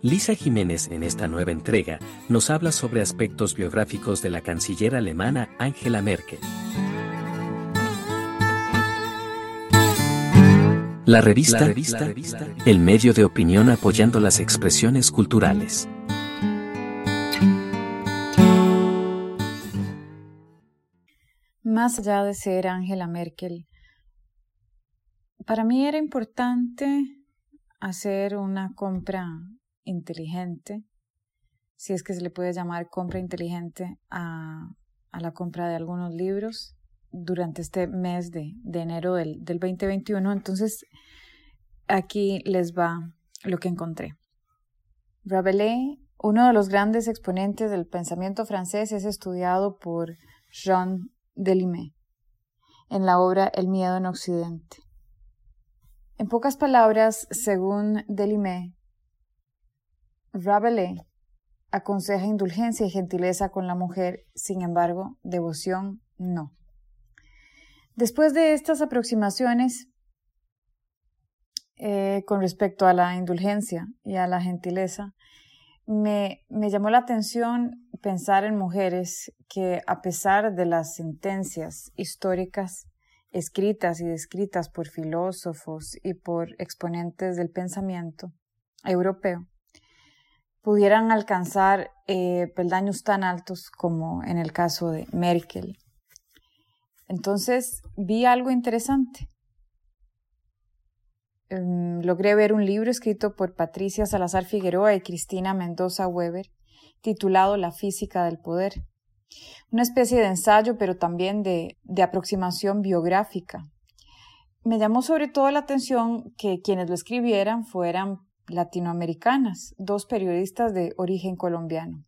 Lisa Jiménez en esta nueva entrega nos habla sobre aspectos biográficos de la canciller alemana Angela Merkel. La revista, el medio de opinión apoyando las expresiones culturales. Más allá de ser Angela Merkel, para mí era importante hacer una compra inteligente, si es que se le puede llamar compra inteligente a, la compra de algunos libros durante este mes de, enero del, del 2021. Entonces, aquí les va lo que encontré. Rabelais, uno de los grandes exponentes del pensamiento francés, es estudiado por Jean Delimé en la obra El miedo en Occidente. En pocas palabras, según Delimé, Rabelais aconseja indulgencia y gentileza con la mujer, sin embargo, devoción no. Después de estas aproximaciones eh, con respecto a la indulgencia y a la gentileza, me, me llamó la atención pensar en mujeres que, a pesar de las sentencias históricas escritas y descritas por filósofos y por exponentes del pensamiento europeo, pudieran alcanzar eh, peldaños tan altos como en el caso de Merkel. Entonces vi algo interesante. Em, logré ver un libro escrito por Patricia Salazar Figueroa y Cristina Mendoza Weber, titulado La física del poder. Una especie de ensayo, pero también de aproximación biográfica. Me llamó sobre todo la atención que quienes lo escribieran fueran latinoamericanas, dos periodistas de origen colombiano.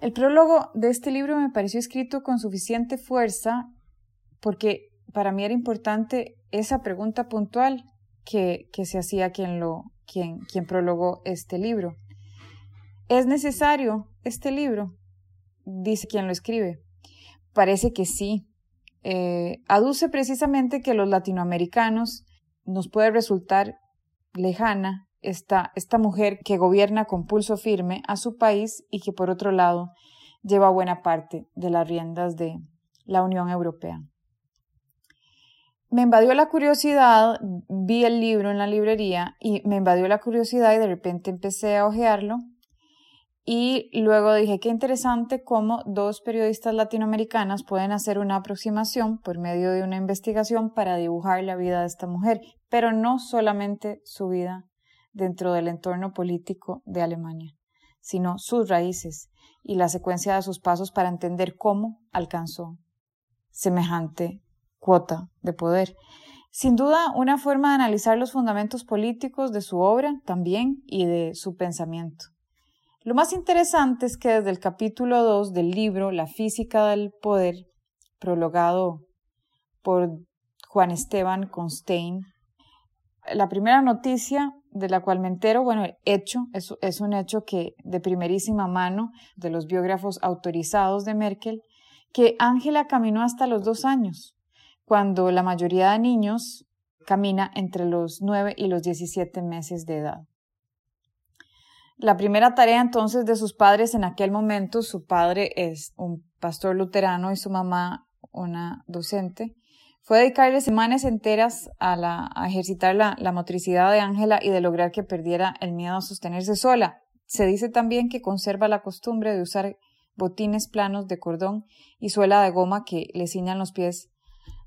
El prólogo de este libro me pareció escrito con suficiente fuerza porque para mí era importante esa pregunta puntual que, se hacía quien, lo, quien, quien prologó este libro. ¿Es necesario este libro? Dice quien lo escribe. Parece que sí. Eh, aduce precisamente que los latinoamericanos nos puede resultar lejana esta, esta mujer que gobierna con pulso firme a su país y que por otro lado lleva buena parte de las riendas de la Unión Europea. Me invadió la curiosidad, vi el libro en la librería y me invadió la curiosidad y de repente empecé a hojearlo y luego dije qué interesante cómo dos periodistas latinoamericanas pueden hacer una aproximación por medio de una investigación para dibujar la vida de esta mujer, pero no solamente su vida dentro del entorno político de Alemania, sino sus raíces y la secuencia de sus pasos para entender cómo alcanzó semejante cuota de poder. Sin duda, una forma de analizar los fundamentos políticos de su obra también y de su pensamiento. Lo más interesante es que desde el capítulo 2 del libro La física del poder, prologado por Juan Esteban Constein, la primera noticia de la cual me entero, bueno, hecho, es, es un hecho que de primerísima mano de los biógrafos autorizados de Merkel, que Ángela caminó hasta los dos años, cuando la mayoría de niños camina entre los nueve y los diecisiete meses de edad. La primera tarea entonces de sus padres en aquel momento, su padre es un pastor luterano y su mamá una docente, fue dedicarle semanas enteras a, ejercitar la, la motricidad de Ángela y de lograr que perdiera el miedo a sostenerse sola. Se dice también que conserva la costumbre de usar botines planos de cordón y suela de goma que le ciñan los pies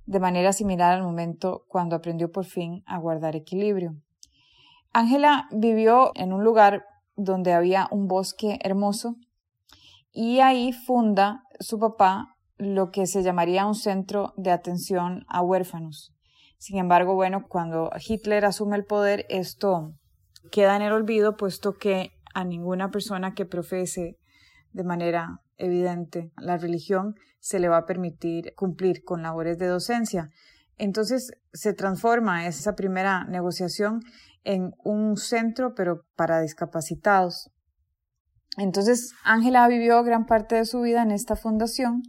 de manera similar al momento cuando aprendió por fin a guardar equilibrio. Ángela vivió en un lugar donde había un bosque hermoso y ahí funda su papá lo que se llamaría un centro de atención a huérfanos. Sin embargo, bueno, cuando Hitler asume el poder, esto queda en el olvido, puesto que a ninguna persona que profese de manera evidente la religión se le va a permitir cumplir con labores de docencia. Entonces se transforma esa primera negociación en un centro, pero para discapacitados. Entonces Ángela vivió gran parte de su vida en esta fundación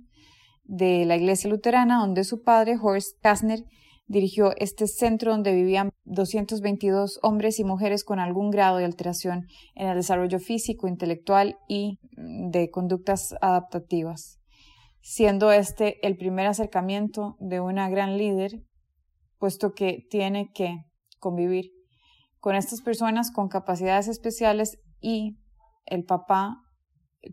de la iglesia luterana, donde su padre, Horst Kastner, dirigió este centro donde vivían 222 hombres y mujeres con algún grado de alteración en el desarrollo físico, intelectual y mm, de conductas adaptativas, siendo este el primer acercamiento de una gran líder, puesto que tiene que convivir con estas personas con capacidades especiales y el papá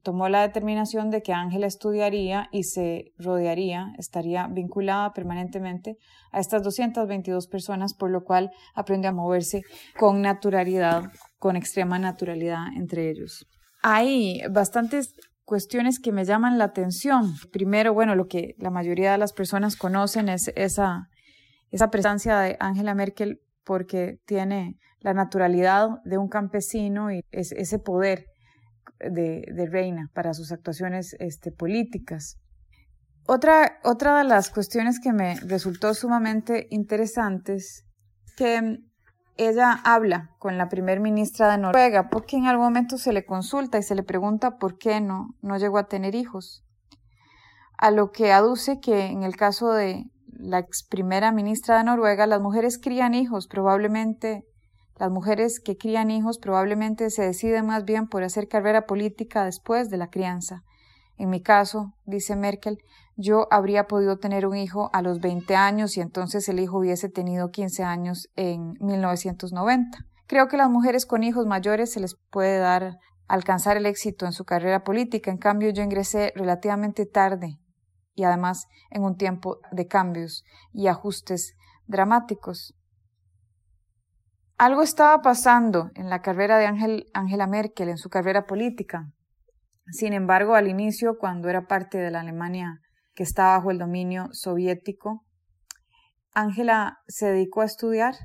tomó la determinación de que Ángela estudiaría y se rodearía, estaría vinculada permanentemente a estas 222 personas, por lo cual aprendió a moverse con naturalidad, con extrema naturalidad entre ellos. Hay bastantes cuestiones que me llaman la atención. Primero, bueno, lo que la mayoría de las personas conocen es esa, esa presencia de Angela Merkel porque tiene la naturalidad de un campesino y ese poder de, Reina para sus actuaciones este, políticas. Otra, otra de las cuestiones que me resultó sumamente interesantes que ella habla con la primer ministra de Noruega, porque en algún momento se le consulta y se le pregunta por qué no, no llegó a tener hijos. A lo que aduce que en el caso de la ex primera ministra de Noruega, las mujeres crían hijos probablemente las mujeres que crían hijos probablemente se deciden más bien por hacer carrera política después de la crianza. En mi caso, dice Merkel, yo habría podido tener un hijo a los 20 años y entonces el hijo hubiese tenido 15 años en 1990. Creo que las mujeres con hijos mayores se les puede dar alcanzar el éxito en su carrera política. En cambio, yo ingresé relativamente tarde y además en un tiempo de cambios y ajustes dramáticos. Algo estaba pasando en la carrera de Angela Merkel, en su carrera política. Sin embargo, al inicio, cuando era parte de la Alemania que estaba bajo el dominio soviético, Angela se dedicó a estudiar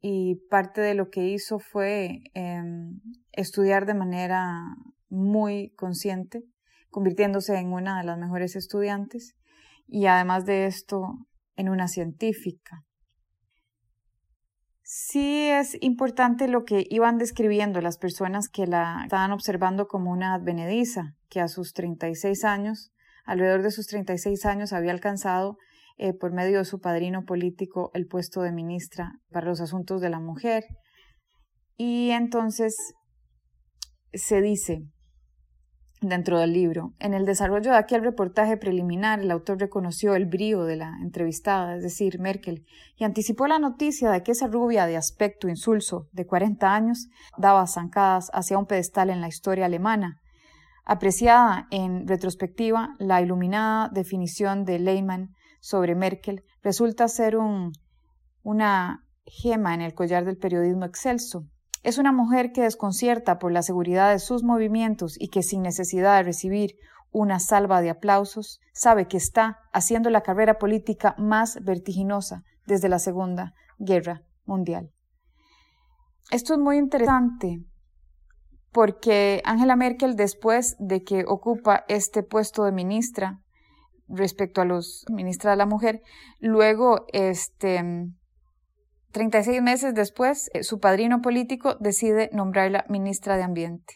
y parte de lo que hizo fue em, estudiar de manera muy consciente, convirtiéndose en una de las mejores estudiantes y además de esto en una científica. Sí es importante lo que iban describiendo las personas que la estaban observando como una advenediza, que a sus 36 años, alrededor de sus 36 años, había alcanzado eh, por medio de su padrino político el puesto de ministra para los asuntos de la mujer. Y entonces se dice, dentro del libro. En el desarrollo de aquel reportaje preliminar, el autor reconoció el brío de la entrevistada, es decir, Merkel, y anticipó la noticia de que esa rubia de aspecto insulso de 40 años daba zancadas hacia un pedestal en la historia alemana. Apreciada en retrospectiva, la iluminada definición de Lehmann sobre Merkel resulta ser un, una gema en el collar del periodismo excelso. Es una mujer que desconcierta por la seguridad de sus movimientos y que sin necesidad de recibir una salva de aplausos, sabe que está haciendo la carrera política más vertiginosa desde la Segunda Guerra Mundial. Esto es muy interesante porque Angela Merkel, después de que ocupa este puesto de ministra respecto a los ministra de la mujer, luego este, 36 meses después, eh, su padrino político decide nombrarla ministra de Ambiente.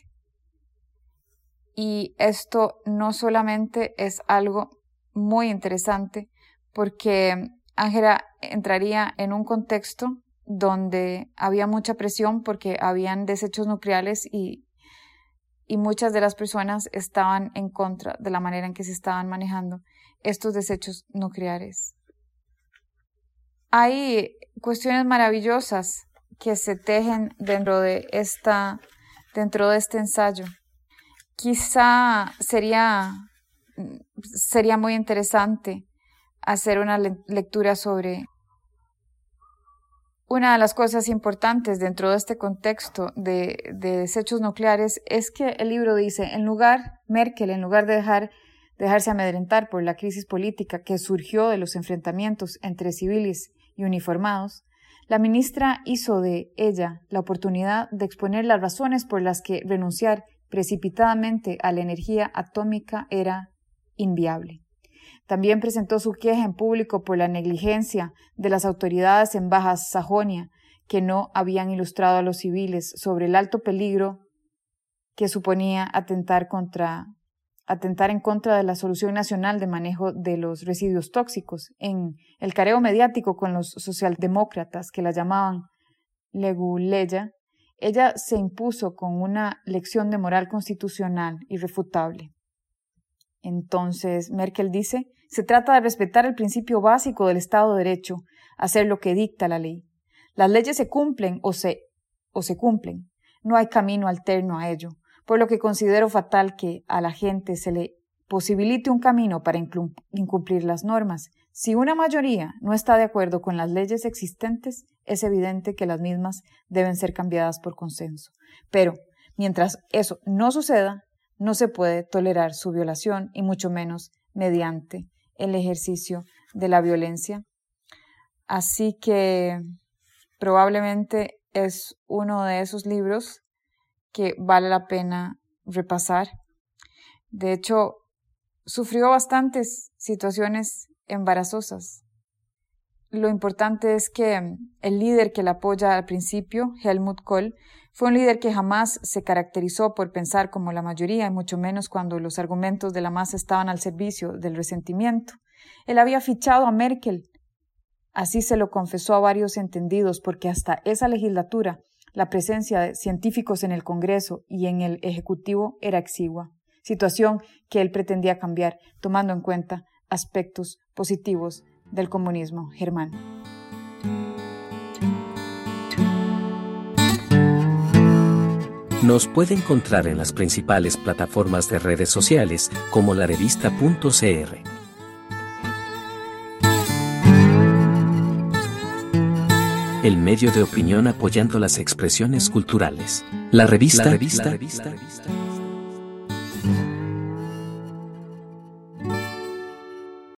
Y esto no solamente es algo muy interesante, porque Ángela entraría en un contexto donde había mucha presión porque habían desechos nucleares y, y muchas de las personas estaban en contra de la manera en que se estaban manejando estos desechos nucleares. Hay cuestiones maravillosas que se tejen dentro de esta dentro de este ensayo. Quizá sería sería muy interesante hacer una lectura sobre una de las cosas importantes dentro de este contexto de, de, desechos nucleares es que el libro dice, en lugar, Merkel, en lugar de dejar, dejarse amedrentar por la crisis política que surgió de los enfrentamientos entre civiles y uniformados, la ministra hizo de ella la oportunidad de exponer las razones por las que renunciar precipitadamente a la energía atómica era inviable. También presentó su queja en público por la negligencia de las autoridades en Baja Sajonia, que no habían ilustrado a los civiles sobre el alto peligro que suponía atentar contra atentar en contra de la solución nacional de manejo de los residuos tóxicos, en el careo mediático con los socialdemócratas que la llamaban leguleya, ella se impuso con una lección de moral constitucional irrefutable. Entonces, Merkel dice, se trata de respetar el principio básico del Estado de Derecho, hacer lo que dicta la ley. Las leyes se cumplen o se, o se cumplen. No hay camino alterno a ello, por lo que considero fatal que a la gente se le posibilite un camino para incumplir las normas. Si una mayoría no está de acuerdo con las leyes existentes, es evidente que las mismas deben ser cambiadas por consenso. Pero, mientras eso no suceda, no se puede tolerar su violación y mucho menos mediante el ejercicio de la violencia. Así que probablemente es uno de esos libros que vale la pena repasar. De hecho, sufrió bastantes situaciones embarazosas. Lo importante es que el líder que la apoya al principio, Helmut Kohl, fue un líder que jamás se caracterizó por pensar como la mayoría, y mucho menos cuando los argumentos de la masa estaban al servicio del resentimiento. Él había fichado a Merkel. Así se lo confesó a varios entendidos, porque hasta esa legislatura la presencia de científicos en el Congreso y en el Ejecutivo era exigua, situación que él pretendía cambiar, tomando en cuenta aspectos positivos del comunismo germano. Nos puede encontrar en las principales plataformas de redes sociales como la revista.cr. El medio de opinión apoyando las expresiones culturales. La revista, la revista,